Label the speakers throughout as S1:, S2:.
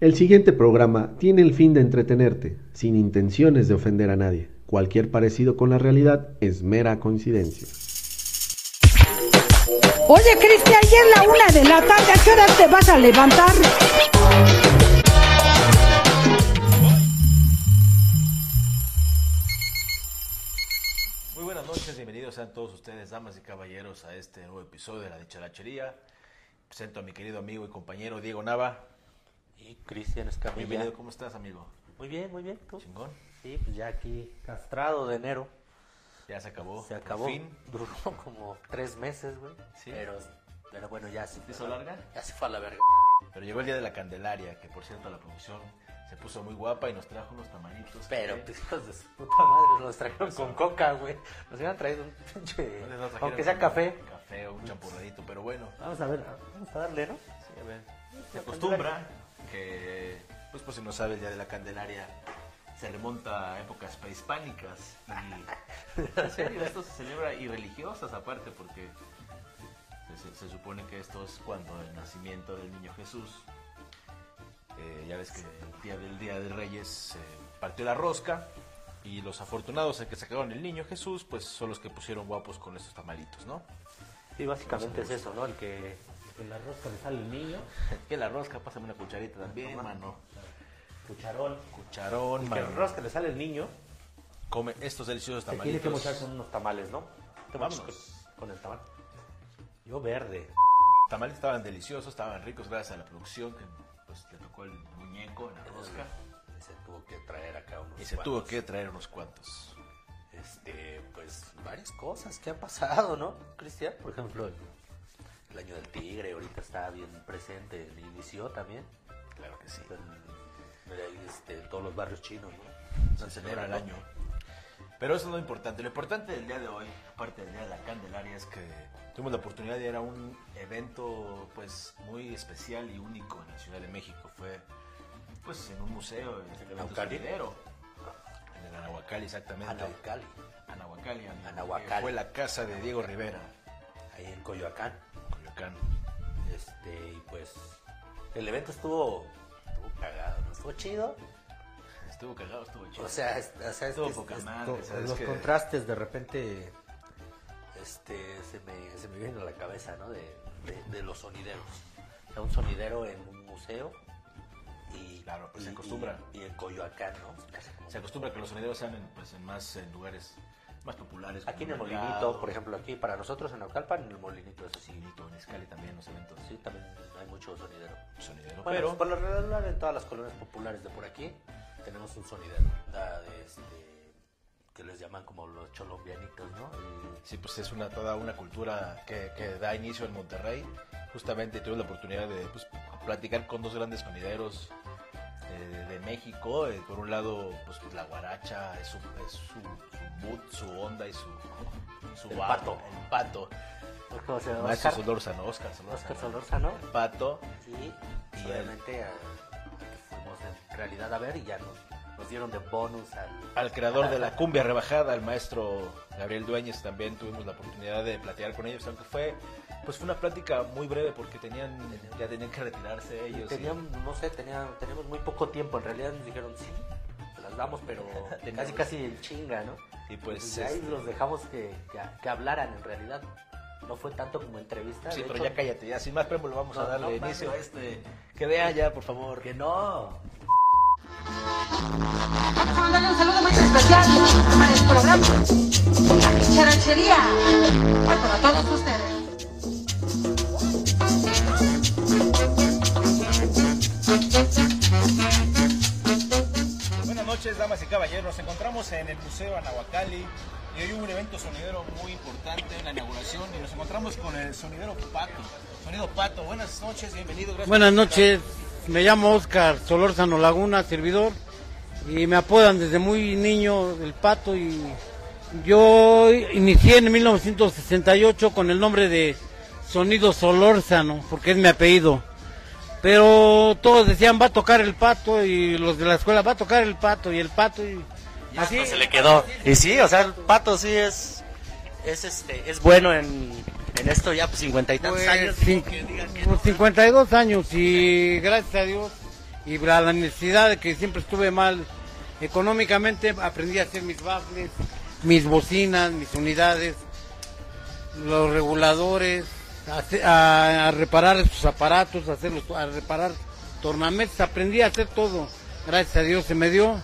S1: El siguiente programa tiene el fin de entretenerte, sin intenciones de ofender a nadie. Cualquier parecido con la realidad es mera coincidencia.
S2: Oye, Cristian, ya es la una de la tarde. ¿A qué hora te vas a levantar?
S3: Muy buenas noches, bienvenidos sean todos ustedes, damas y caballeros, a este nuevo episodio de La Dicharachería. Presento a mi querido amigo y compañero Diego Nava.
S4: Y Cristian Escamilla.
S3: Bienvenido, ¿cómo estás, amigo?
S4: Muy bien, muy bien. ¿Tú?
S3: Chingón.
S4: Sí, pues ya aquí castrado de enero.
S3: Ya se acabó.
S4: Se
S3: por
S4: acabó.
S3: fin.
S4: Duró como tres meses, güey.
S3: Sí.
S4: Pero, pero bueno, ya se
S3: ¿Se hizo larga?
S4: Ya se fue a la verga.
S3: Pero llegó el día de la Candelaria, que por cierto la producción se puso muy guapa y nos trajo unos tamalitos.
S4: Pero, pues, hijos de su puta madre, nos trajeron con coca, güey. Nos hubieran traído un pinche.
S3: ¿dónde nos trajeron
S4: Aunque sea café.
S3: Café o un champurradito, pero bueno.
S4: Vamos a ver, vamos a darle, ¿no?
S3: Sí, a ver. Se acostumbra que, pues por si no sabes, día de la Candelaria se remonta a épocas prehispánicas. Y, en serio, esto se celebra y religiosas aparte, porque se, se supone que esto es cuando el nacimiento del niño Jesús. eh, ya ves que el día del Día de Reyes se partió la rosca y los afortunados que sacaron el niño Jesús, pues son los que pusieron guapos con estos tamalitos, ¿no?
S4: Sí, básicamente es eso, ¿no? El que en la rosca le sale el niño,
S3: Que la rosca, pásame una cucharita también, mano.
S4: cucharón.
S3: Cucharón,
S4: Que
S3: mano.
S4: en rosca le sale el niño,
S3: Come estos deliciosos
S4: se tiene que mochar con unos tamales, ¿no? Te
S3: Vámonos.
S4: Con, con el tamal. Yo verde.
S3: tamales estaban deliciosos, estaban ricos gracias a la producción que pues le tocó el muñeco en la rosca
S4: Y se tuvo que traer acá unos
S3: y se
S4: cuantos.
S3: tuvo que traer unos cuantos.
S4: Este, pues varias cosas que han pasado, ¿no, Cristian? Por ejemplo, el, año del tigre ahorita está bien presente, inició también.
S3: Claro que sí.
S4: En, este, todos los barrios chinos, ¿no?
S3: Se celebra el año. Pero eso es lo importante. Lo importante del día de hoy, aparte del día de la Candelaria, es que tuvimos la oportunidad de ir a un evento pues muy especial y único en la Ciudad de México. Fue pues en un museo, en el evento. En el Anahuacalli, exactamente. Amigo,
S4: Anahuacalli.
S3: que Fue la casa de Diego Rivera,
S4: ahí en Coyoacán. Este, y pues el evento estuvo, estuvo cagado, ¿no? Estuvo chido.
S3: Estuvo cagado, estuvo chido.
S4: O sea, es- o sea, es
S3: Estuvo
S4: es-
S3: poca
S4: es-
S3: madre,
S4: to-
S3: ¿sabes
S4: los contrastes de repente este, se, me, se me vienen a la cabeza, ¿no? De, de- de los sonideros. O sea, un sonidero en un museo y,
S3: Claro, pues se acostumbra.
S4: Y, y en Coyoacán, ¿no?
S3: Se acostumbra que los sonideros sean en, pues, en más en lugares más populares.
S4: Aquí en el Molinito, por ejemplo, aquí para nosotros en Naucalpan, en el Molinito, eso sí.
S3: Molinito, en Escali también los eventos.
S4: Sí, también hay mucho sonidero.
S3: Sonidero.
S4: Bueno,
S3: pero
S4: por lo regular en todas las colonias populares de por aquí tenemos un sonidero. este, que les llaman como los cholombianitos, ¿no? Y-
S3: sí, pues es una toda una cultura que, que da inicio en Monterrey. Justamente tuve la oportunidad de pues, platicar con dos grandes sonideros eh, de México. Eh, por un lado, pues, pues, la guaracha, es su, es su, su mood, su onda y su, su
S4: El
S3: vibe,
S4: pato.
S3: El pato.
S4: ¿Cómo se llama? Oscar,
S3: Solórzano, Oscar Solórzano. El pato.
S4: Sí,
S3: Y
S4: y obviamente a- a fuimos en realidad a ver y ya nos, nos dieron de bonus al...
S3: al creador de la cumbia rebajada, al maestro Gabriel Dueñez, también tuvimos la oportunidad de platicar con ellos, aunque fue pues fue una plática muy breve porque tenían ya tenían que retirarse ellos. y-
S4: Teníamos, no sé, tenía, teníamos muy poco tiempo. En realidad nos dijeron, sí, se las damos, pero casi casi en chinga, ¿no?
S3: Y pues,
S4: ahí
S3: este-
S4: los dejamos que, que, que hablaran en realidad. No fue tanto como entrevista.
S3: Sí,
S4: de
S3: pero
S4: hecho,
S3: ya cállate, ya sin más preámbulo vamos a darle
S4: no
S3: inicio a este. Que vean ya, por favor.
S4: Que no.
S2: Vamos a mandarle un saludo muy especial para el programa La Charachería. Para todos ustedes.
S5: Buenas noches, damas y caballeros. Nos encontramos en el Museo Anahuacalli y hoy hubo un evento sonidero muy importante en la inauguración y nos encontramos con el sonidero Pato. Sonido Pato, buenas noches, bienvenido. Gracias
S6: Buenas noches, me llamo Oscar Solórzano Laguna, servidor, y me apodan desde muy niño el pato y yo inicié en 1968 con el nombre de Sonido Solórzano, porque es mi apellido. Pero todos decían va a tocar el pato y los de la escuela va a tocar el pato y el pato y así
S4: se le quedó. Y sí, o sea, el pato sí es, es este, es bueno en, en esto ya pues cincuenta y tantos
S6: Pues,
S4: años.
S6: cin-
S4: que digan que
S6: pues, 52 años y gracias a Dios y la necesidad de que siempre estuve mal económicamente, aprendí a hacer mis baffles, mis bocinas, mis unidades, los reguladores, a, reparar sus aparatos, a, hacerlos, a reparar tornamesas, aprendí a hacer todo. Gracias a Dios se me dio.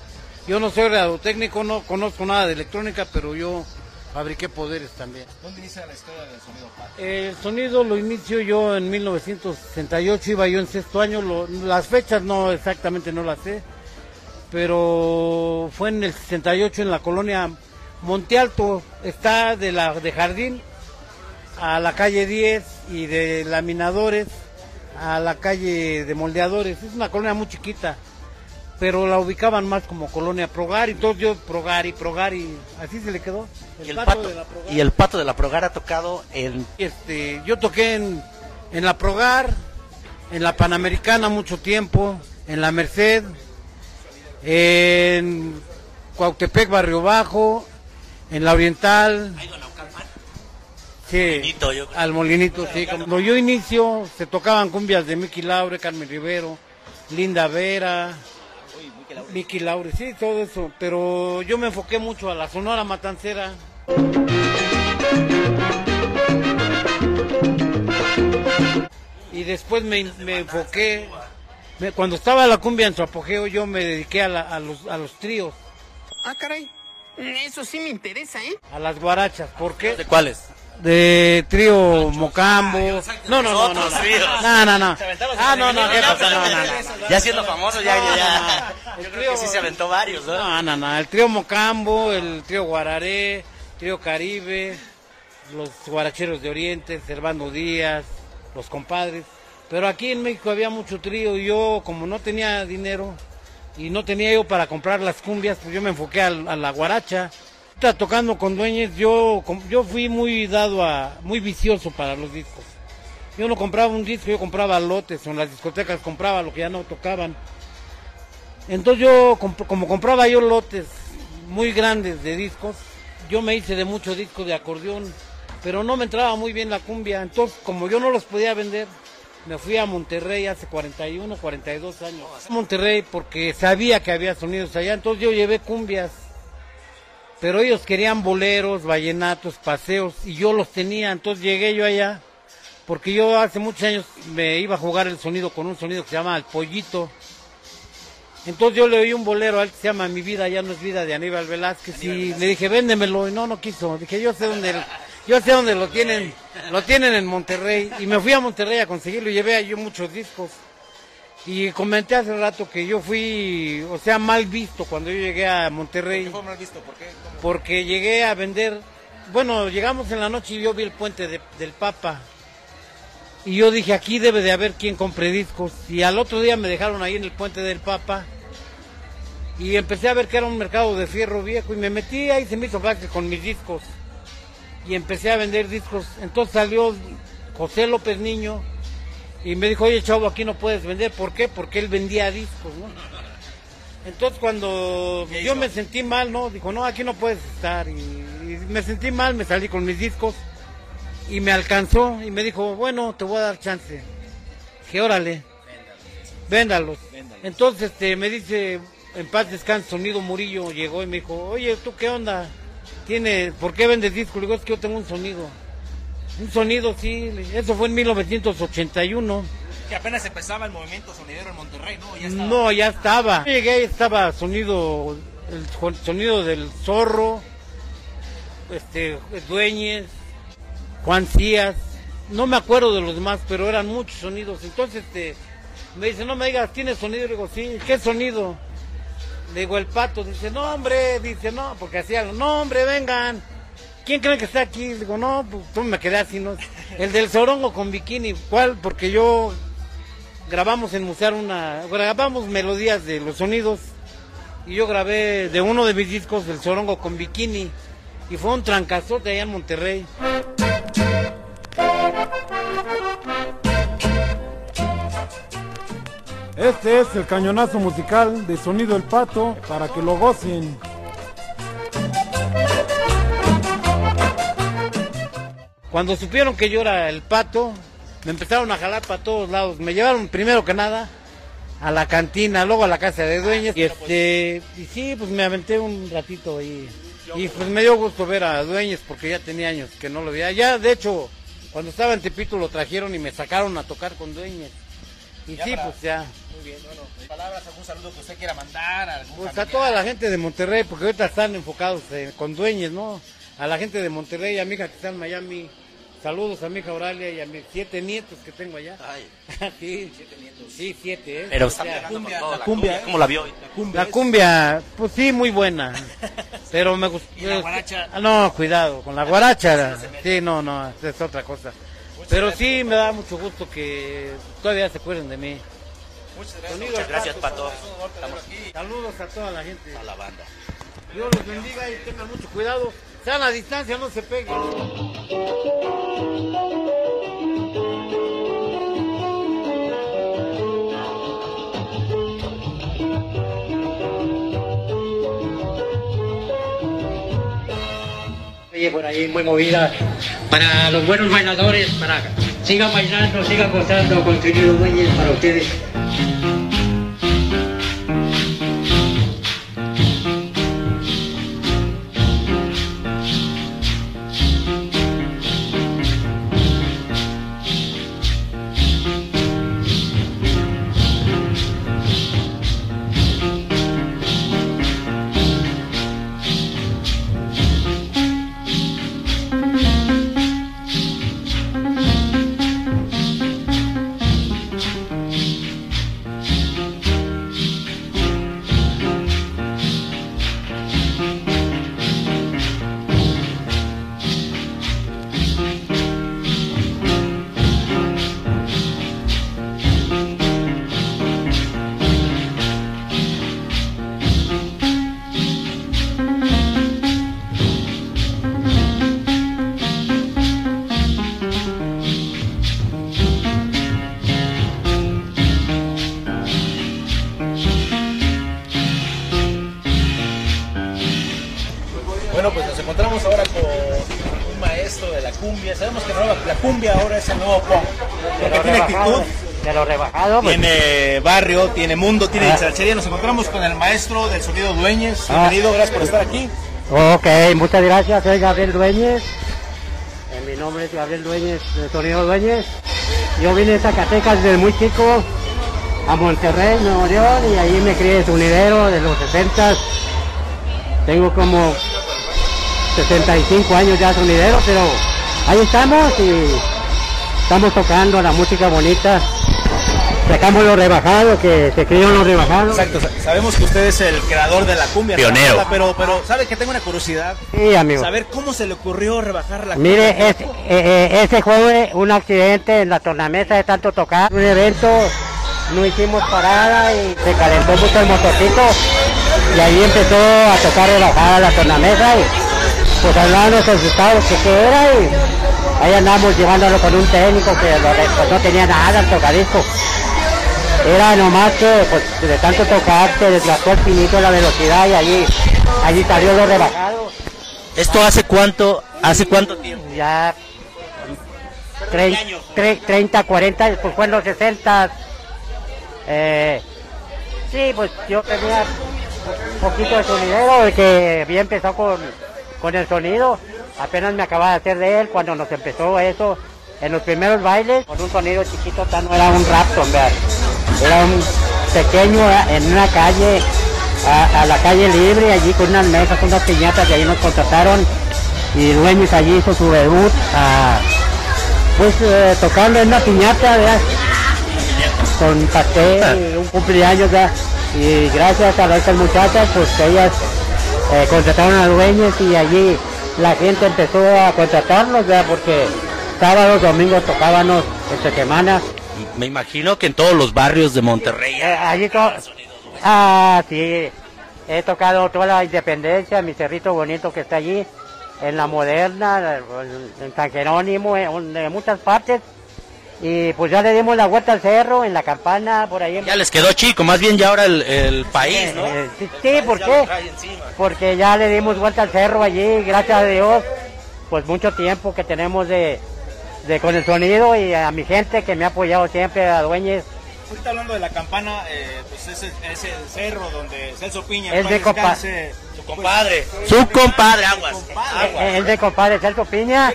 S6: Yo no soy radiotécnico, no conozco nada de electrónica, pero yo fabriqué poderes también.
S5: ¿Dónde inicia la historia del sonido?
S6: El sonido lo inicio yo en 1968, iba yo en sexto año, lo- las fechas no exactamente no las sé, pero fue en el 68 en la colonia Monte Alto, está de la de Jardín a la calle 10 y de Laminadores a la calle de Moldeadores, es una colonia muy chiquita, pero la ubicaban más como colonia Progar, y entonces yo Progar y Progar y así se le quedó.
S4: Y el,
S6: pato
S4: pato,
S6: de la Progar.
S4: y el pato de la Progar ha tocado en
S6: Este, yo toqué en, en la Progar, en la Panamericana mucho tiempo, en la Merced, en Cuautepec Barrio Bajo, en la Oriental. Sí,
S4: Molinito, yo creo.
S6: al molinito, sí. Cuando yo inicio, se tocaban cumbias de Miki Laure, Carmen Rivero, Linda Vera, Miki Laure, sí, todo eso. Pero yo me enfoqué mucho a la Sonora Matancera. Y después me, me enfoqué, me- cuando estaba la cumbia en su apogeo, yo me dediqué a, la- a los, a los tríos,
S7: Ah, caray. Eso sí me interesa, ¿eh?
S6: a las guarachas. ¿Por qué?
S4: ¿De cuáles?
S6: de trío Mocambo. No, no, no, no.
S4: Otros
S6: No,
S4: tríos.
S6: no, no. no. Ah, no, no, ¿qué pasa? No, no, no.
S4: Ya siendo famoso, ya, ya. Yo creo que sí se aventó varios, ¿no?
S6: No, no, no. El trío Mocambo, el trío Guararé, trío Caribe, los guaracheros de Oriente, Servando Díaz, los compadres. Pero aquí en México había mucho trío y yo, como no tenía dinero y no tenía yo para comprar las cumbias, pues yo me enfoqué al- a, la guaracha. Ahorita tocando con dueños, yo, yo fui muy dado a, muy vicioso para los discos. Yo no compraba un disco, yo compraba lotes, en las discotecas compraba lo que ya no tocaban. Entonces yo, como compraba yo lotes muy grandes de discos, yo me hice de muchos discos de acordeón, pero no me entraba muy bien la cumbia. Entonces, como yo no los podía vender, me fui a Monterrey hace 41, 42 años. Monterrey porque sabía que había sonidos allá, entonces yo llevé cumbias. Pero ellos querían boleros, vallenatos, paseos, y yo los tenía. Entonces llegué yo allá, porque yo hace muchos años me iba a jugar el sonido con un sonido que se llama El Pollito. Entonces yo le oí un bolero a él que se llama Mi vida ya no es vida de Aníbal Velázquez y le dije, véndemelo y no, no quiso. Dije, yo sé dónde, yo sé dónde lo tienen, lo tienen en Monterrey y me fui a Monterrey a conseguirlo y llevé yo muchos discos. Y comenté hace rato que yo fui, o sea, mal visto cuando yo llegué a Monterrey
S5: ¿Qué fue mal visto? ¿Por qué?
S6: Porque llegué a vender, bueno, llegamos en la noche y yo vi el puente de- del Papa. Y yo dije, aquí debe de haber quien compre discos. Y al otro día me dejaron ahí en el puente del Papa. Y empecé a ver que era un mercado de fierro viejo. Y me metí ahí, se me hizo fácil con mis discos. Y empecé a vender discos. Entonces salió José López Niño. Y me dijo, oye chavo, aquí no puedes vender. ¿Por qué? Porque él vendía discos, ¿no? Entonces cuando yo me sentí mal, ¿no? Dijo, no, aquí no puedes estar. Y, y me sentí mal, me salí con mis discos y me alcanzó y me dijo, bueno, te voy a dar chance. Dije, órale, véndalos. Entonces este, me dice, en paz descanse, Sonido Murillo llegó y me dijo, oye, ¿tú qué onda? ¿Tiene, ¿Por qué vendes discos? Le digo, es que yo tengo un sonido. Un sonido, sí. Eso fue en 1981.
S5: Que apenas empezaba el movimiento sonidero en Monterrey, ¿no? Ya estaba.
S6: No, ya estaba. Yo Llegué estaba sonido, el sonido del zorro, este, Dueñez, Juan Cías, no me acuerdo de los demás, pero eran muchos sonidos. Entonces, este, me dice, no me digas, ¿tienes sonido? Le digo, sí, ¿qué sonido? Le digo, el pato, dice, no, hombre, dice, no, porque hacía, no, hombre, vengan. ¿Quién cree que está aquí? Le digo, no, pues tú me quedé así, ¿no? El del Sorongo con bikini, ¿cuál? Porque yo grabamos en Musear una, grabamos melodías de los sonidos y yo grabé de uno de mis discos el Sorongo con bikini y fue un trancazote allá en Monterrey.
S8: Este es el cañonazo musical de Sonido El Pato para que lo gocen.
S6: Cuando supieron que yo era el pato, me empezaron a jalar para todos lados. Me llevaron primero que nada a la cantina, luego a la casa de dueños. Y este, y sí, pues me aventé un ratito ahí. Y pues me dio gusto ver a dueños porque ya tenía años que no lo veía. Ya, de hecho, cuando estaba en Tepito lo trajeron y me sacaron a tocar con dueños. Y
S5: Ya
S6: sí,
S5: para-
S6: pues ya.
S5: Bien, bueno, palabras, algún saludo que usted quiera mandar, algún
S6: Pues a toda la gente de Monterrey, porque ahorita están enfocados eh, con dueños, ¿no? A la gente de Monterrey, a mi hija que está en Miami. Saludos a mi hija Auralia y a mis siete nietos que tengo allá.
S4: Ay,
S6: sí, siete nietos. Sí, siete, ¿eh?
S4: pero
S6: O
S4: está
S6: sea,
S5: cumbia,
S4: todo,
S5: la
S4: la
S5: cumbia,
S4: cumbia, ¿cómo la vio hoy?
S6: La cumbia, pues sí, muy buena. Pero me gustó.
S5: ¿Y la guaracha?
S6: Ah, No, cuidado, con la guaracha. Sí, no, no, es otra cosa. Pero sí me da mucho gusto que todavía se acuerden de mí.
S5: Muchas gracias.
S4: Muchas gracias,
S6: Pato. Saludos a toda la gente.
S4: A la banda.
S6: Dios los bendiga y tengan mucho cuidado. Sean a distancia, no se peguen.
S9: Oye, por ahí muy movida para los buenos bailadores, para sigan bailando, sigan gozando con Sonido Dueñez para ustedes.
S5: Bueno, pues nos encontramos ahora con un maestro de la cumbia. Sabemos que la, cumbia ahora es el nuevo pop. Porque tiene actitud,
S9: de lo rebajado, pues,
S5: tiene barrio, tiene mundo, tiene
S9: Ah.
S5: dicharchería. Nos encontramos con el maestro del sonido Dueñez. Bienvenido, gracias por estar aquí.
S9: Ok, muchas gracias, soy Gabriel Dueñez. Eh, mi nombre es Gabriel Dueñez, de Sonido Dueñez. Yo vine de Zacatecas desde muy chico a Monterrey, Nuevo León, y ahí me crié sonidero de los 60. Tengo como 65 años ya sonidero, pero ahí estamos y estamos tocando la música bonita. Sacamos lo rebajado, que se crió lo rebajado.
S5: Exacto, sa- sabemos que usted es el creador de la cumbia.
S4: Pionero.
S5: rebajada, Pero, pero, ¿sabe que tengo una curiosidad?
S9: Sí, amigo.
S5: Saber cómo se le ocurrió rebajar la
S9: Mire,
S5: cumbia.
S9: ese, eh, eh, ese fue un accidente en la tornamesa de tanto tocar. Un evento, no hicimos parada y se calentó mucho el motorcito. Y ahí empezó a tocar relajada la tornamesa y pues hablábamos asustados que qué era y ahí andamos llevándolo con un técnico que pues, no tenía nada el tocadisco. Era nomás que pues de tanto tocar se desgastó el pinito la velocidad y allí, allí salió lo rebajado.
S4: ¿Esto hace cuánto, hace cuánto tiempo?
S9: ya trein- tre- 30, 40, pues fue en los 60. Eh, sí, pues yo tenía un poquito de sonidero, el que había empezado con, con el sonido. Apenas me acababa de hacer de él cuando nos empezó eso. En los primeros bailes, con un sonido chiquito, no era un Rapton, vean. Era un pequeño eh, en una calle, a, a la calle libre, allí con unas mesas, unas piñatas, y ahí nos contrataron. Y Dueños allí hizo su debut, ah, pues eh, tocando en una piñata, ¿verdad? Con pastel, un cumpleaños, ¿verdad? Y gracias a estas muchachas, pues ellas eh, contrataron a Dueños y allí la gente empezó a contratarnos, ¿verdad? Porque sábados, domingos tocábamos entre semana.
S4: Me imagino que en todos los barrios de Monterrey.
S9: Eh, allí ah, sí. He tocado toda la independencia, mi cerrito bonito que está allí, en la moderna, en San Jerónimo, en, en muchas partes. Y pues ya le dimos la vuelta al cerro, en la campana, por ahí. en-
S4: Ya les quedó chico, más bien ya ahora el, el país, ¿no?
S9: Eh, sí, sí, ¿por
S4: Ya
S9: qué? Porque ya le dimos vuelta al cerro allí, gracias a Dios, pues mucho tiempo que tenemos de, de con el sonido y a mi gente que me ha apoyado siempre, a Dueñez,
S5: Ahorita hablando de la campana, eh, pues ese es el cerro donde Celso Piña,
S9: Es de compa-
S5: descanse, su
S10: Compadre, su compadre, aguas.
S5: Compadre.
S10: aguas.
S9: Es de compadre Celso Piña.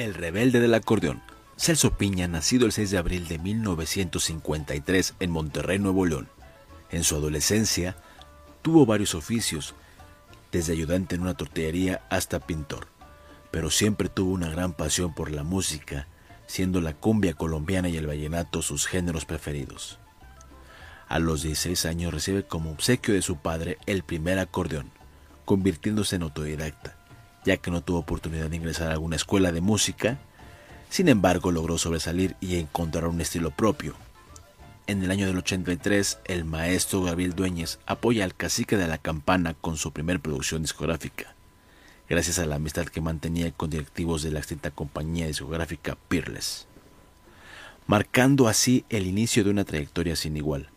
S3: El rebelde del acordeón. Celso Piña, nacido el 6 de abril de 1953 en Monterrey, Nuevo León. En su adolescencia, tuvo varios oficios, desde ayudante en una tortillería hasta pintor, pero siempre tuvo una gran pasión por la música, siendo la cumbia colombiana y el vallenato sus géneros preferidos. A los 16 años recibe como obsequio de su padre el primer acordeón, convirtiéndose en autodidacta, ya que no tuvo oportunidad de ingresar a alguna escuela de música, sin embargo logró sobresalir y encontrar un estilo propio. En el año del 83, el maestro Gabriel Dueñez apoya al cacique de la campana con su primer producción discográfica, gracias a la amistad que mantenía con directivos de la extinta compañía discográfica Peerless, marcando así el inicio de una trayectoria sin igual,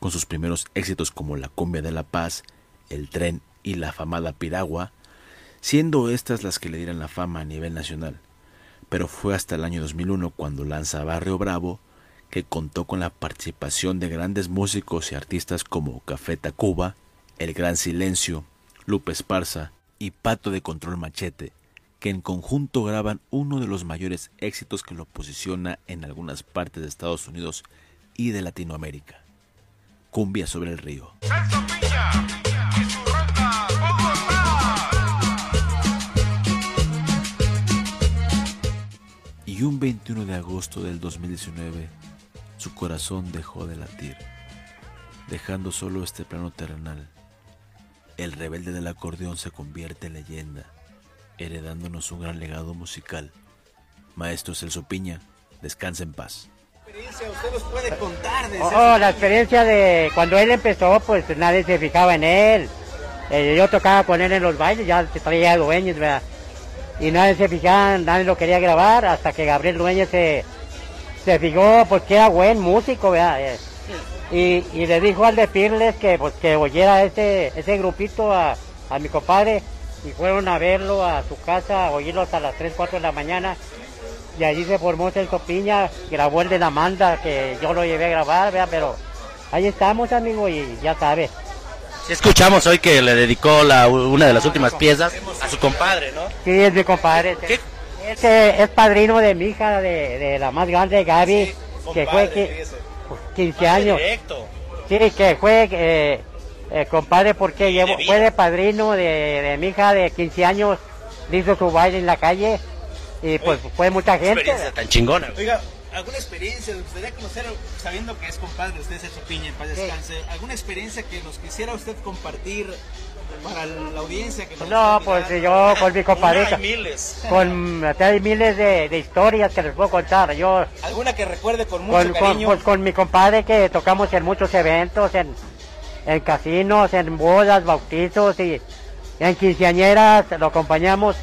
S3: con sus primeros éxitos como La Cumbia de la Paz, El Tren y la afamada Piragua, siendo estas las que le dieran la fama a nivel nacional. Pero fue hasta el año 2001 cuando lanza Barrio Bravo, que contó con la participación de grandes músicos y artistas como Café Tacuba, El Gran Silencio, Lupe Esparza y Pato de Control Machete, que en conjunto graban uno de los mayores éxitos que lo posiciona en algunas partes de Estados Unidos y de Latinoamérica. Cumbia sobre el río. Y un 21 de agosto del 2019, su corazón dejó de latir, dejando solo este plano terrenal. El rebelde del acordeón se convierte en leyenda, heredándonos un gran legado musical. Maestro Celso Piña, descansa en paz.
S5: experiencia usted nos puede contar de
S9: Oh,
S5: Celso
S9: la experiencia de cuando él empezó, pues nadie se fijaba en él. Eh, yo tocaba con él en los bailes, ya se traía dueños, ¿verdad? Y nadie se fijaba, nadie lo quería grabar, hasta que Gabriel Dueñez se, se fijó, pues que era buen músico, ¿verdad? Eh, y, y le dijo al de Pirles que, pues, que oyera ese, ese grupito a, a mi compadre, y fueron a verlo a su casa, a oírlo hasta las 3, 4 de la mañana, y allí se formó Celso Piña, grabó el de la manda, que yo lo llevé a grabar, ¿verdad? Pero ahí estamos, amigo, y ya sabes.
S10: Si escuchamos hoy que le dedicó la, una de las últimas piezas a su compadre, ¿no?
S9: Sí, es mi compadre.
S10: ¿Qué?
S9: Este es padrino de mi hija, de, de la más grande, Gaby, que fue
S5: fíjese.
S9: 15 años.
S10: Directo.
S9: Sí, que fue eh, eh, compadre porque llevo, fue de padrino de, de mi hija de 15 años, le hizo su baile en la calle y pues fue mucha gente.
S10: Experiencia tan chingona.
S5: Oiga, ¿alguna experiencia? Me gustaría conocer, sabiendo que es compadre usted, Celso Piña, en paz descanse. ¿Alguna experiencia que nos quisiera usted compartir para la audiencia? Que nos
S9: No, pues
S5: mirando?
S9: yo con mi
S10: y miles.
S9: con hay miles de, de historias que les puedo contar. Yo
S5: ¿Alguna que recuerde con mucho
S9: con, con,
S5: cariño?
S9: pues, con mi compadre que tocamos en muchos eventos, en, en casinos, en bodas, bautizos y en quinceañeras, lo acompañamos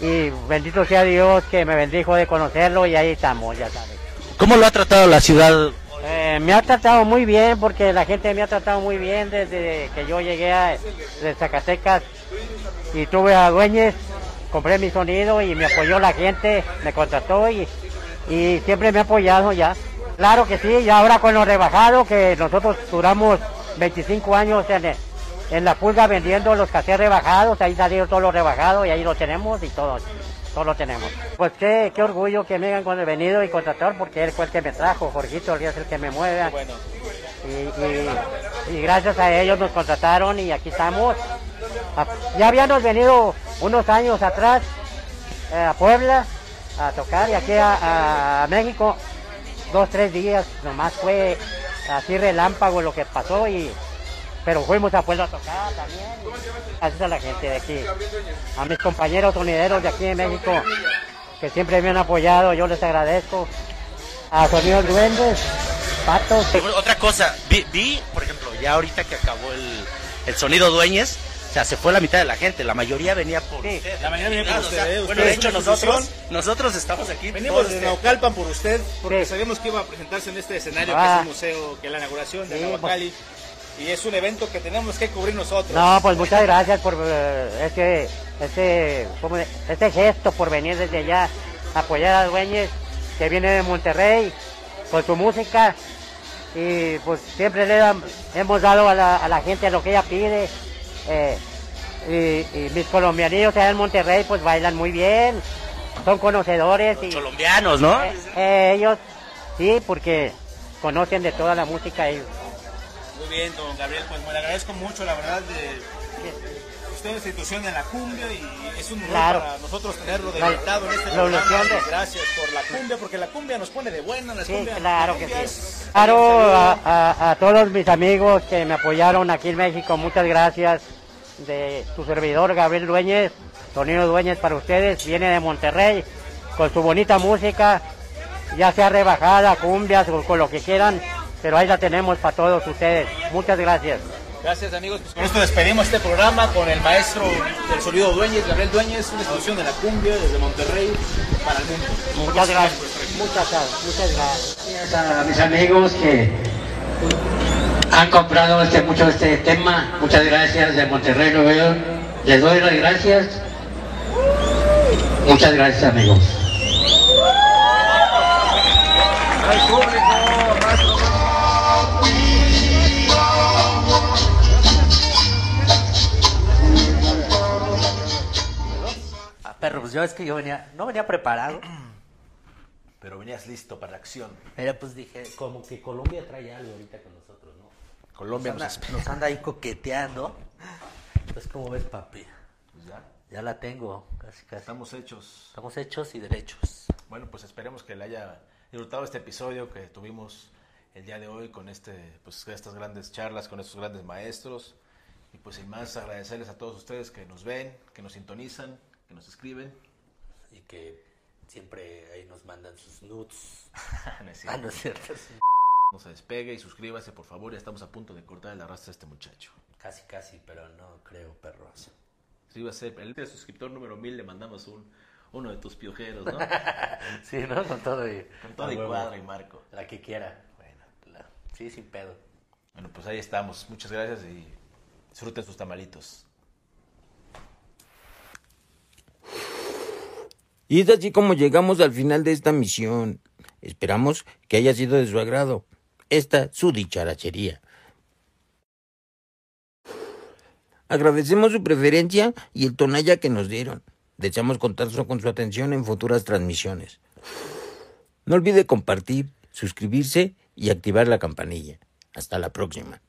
S9: y bendito sea Dios que me bendijo de conocerlo y ahí estamos, ya sabes.
S10: ¿Cómo lo ha tratado la ciudad?
S9: Eh, me ha tratado muy bien porque la gente me ha tratado muy bien desde que yo llegué a, de Zacatecas y tuve a Dueñez, compré mi sonido y me apoyó la gente, me contrató y, y siempre me ha apoyado ya. Claro que sí, y ahora con lo rebajado que nosotros duramos 25 años en, en la pulga vendiendo los cassettes rebajados, ahí salieron todos los rebajados y ahí lo tenemos y todo, todo lo tenemos. Pues qué, qué orgullo que me hayan con- venido y contratar porque él fue el que me trajo, Jorgito, él es el que me mueve.
S5: Bueno,
S9: Y, y- y gracias a ellos nos contrataron y aquí estamos. A- Ya habíamos venido unos años atrás eh, a Puebla a tocar y aquí a, a México dos, tres días nomás fue así relámpago lo que pasó y pero fuimos a Puebla a tocar también. Gracias a la gente de aquí, a mis compañeros sonideros de aquí en México que siempre me han apoyado, yo les agradezco. A Sonidos Duendes, Patos,
S10: Otra cosa, vi, vi, por ejemplo, ya ahorita que acabó el, el sonido Dueñez, o sea, se fue la mitad de la gente, la mayoría venía por
S9: Sí.
S10: usted.
S5: La mayoría venía por
S10: o
S5: usted,
S10: sea. Bueno, de hecho nosotros, nosotros estamos aquí.
S5: venimos de. Naucalpan por usted, porque
S9: Sí.
S5: sabíamos que iba a presentarse en este escenario
S9: Ah.
S5: que es el museo, que es la inauguración de
S9: Sí, pues.
S5: Y es un evento que tenemos que cubrir nosotros.
S9: No, pues muchas gracias por eh, ese, ese, ¿cómo de- ese gesto por venir desde allá apoyar a Dueñez que viene de Monterrey con su música y pues siempre le dan- hemos dado a la, a la gente lo que ella pide. eh, y, y mis colombianos allá en Monterrey pues bailan muy bien, son conocedores. y,
S4: Colombianos, ¿no?
S9: eh, eh, ellos, sí, porque conocen de toda la música ellos.
S5: Muy bien, don Gabriel, pues me le agradezco mucho, la verdad, de usted institución en la cumbia y es un honor
S9: Claro.
S5: para nosotros tenerlo deleitado en este programa.
S9: de-
S5: Gracias por la cumbia, porque la cumbia nos pone de buena, la
S9: Sí,
S5: cumbia,
S9: claro
S5: la
S9: que sí. Claro, a, a- a todos mis amigos que me apoyaron aquí en México, muchas gracias. De tu servidor Gabriel Dueñez, Tonino Dueñez para ustedes, viene de Monterrey con su bonita música, ya sea rebajada, cumbias o con lo que quieran, pero ahí la tenemos para todos ustedes. Muchas gracias.
S5: Gracias amigos, pues con esto despedimos este programa con el maestro del sonido Dueñez, Gabriel Dueñez, una institución de la cumbia desde Monterrey para el mundo.
S9: Muchas gracias. Muchas, muchas gracias.
S10: a mis amigos que han comprado este, mucho este tema. Muchas gracias de Monterrey, Nuevo León. Les doy las gracias. Muchas gracias, amigos.
S4: Perro, pues ya ves que yo venía, no venía preparado.
S3: Pero venías listo para la acción.
S4: Pero pues dije, como que Colombia trae algo ahorita con nosotros, ¿no?
S3: Colombia
S4: nos anda,
S3: espera.
S4: nos anda ahí coqueteando. Entonces, ¿cómo ves, papi?
S3: Pues ya,
S4: Ya la tengo, casi, casi.
S3: estamos hechos.
S4: Estamos hechos y derechos.
S3: Bueno, pues esperemos que le haya disfrutado este episodio que tuvimos el día de hoy con este, pues estas grandes charlas, con estos grandes maestros. Y pues sin más agradecerles a todos ustedes que nos ven, que nos sintonizan, que nos escriben.
S4: Y que siempre ahí nos mandan sus nudes.
S3: No es
S4: Ah, no
S3: cierto.
S4: es cierto.
S3: No se despegue y suscríbase, por favor. Ya estamos a punto de cortar el arrastre a este muchacho.
S4: Casi, casi, pero no creo, perros.
S3: Suscríbase. El suscriptor número 1000 le mandamos un, uno de tus piojeros, ¿no?
S4: sí, ¿no? Con todo y...
S3: Con todo y cuadro y marco.
S4: La que quiera. Bueno, la- sí, sin pedo.
S3: Bueno, pues ahí estamos. Muchas gracias y disfruten sus tamalitos.
S11: Y es así como llegamos al final de esta misión. Esperamos que haya sido de su agrado. Esta su dicharachería. Agradecemos su preferencia y el tonalla que nos dieron. Deseamos contar con su atención en futuras transmisiones. No olvide compartir, suscribirse y activar la campanilla. Hasta la próxima.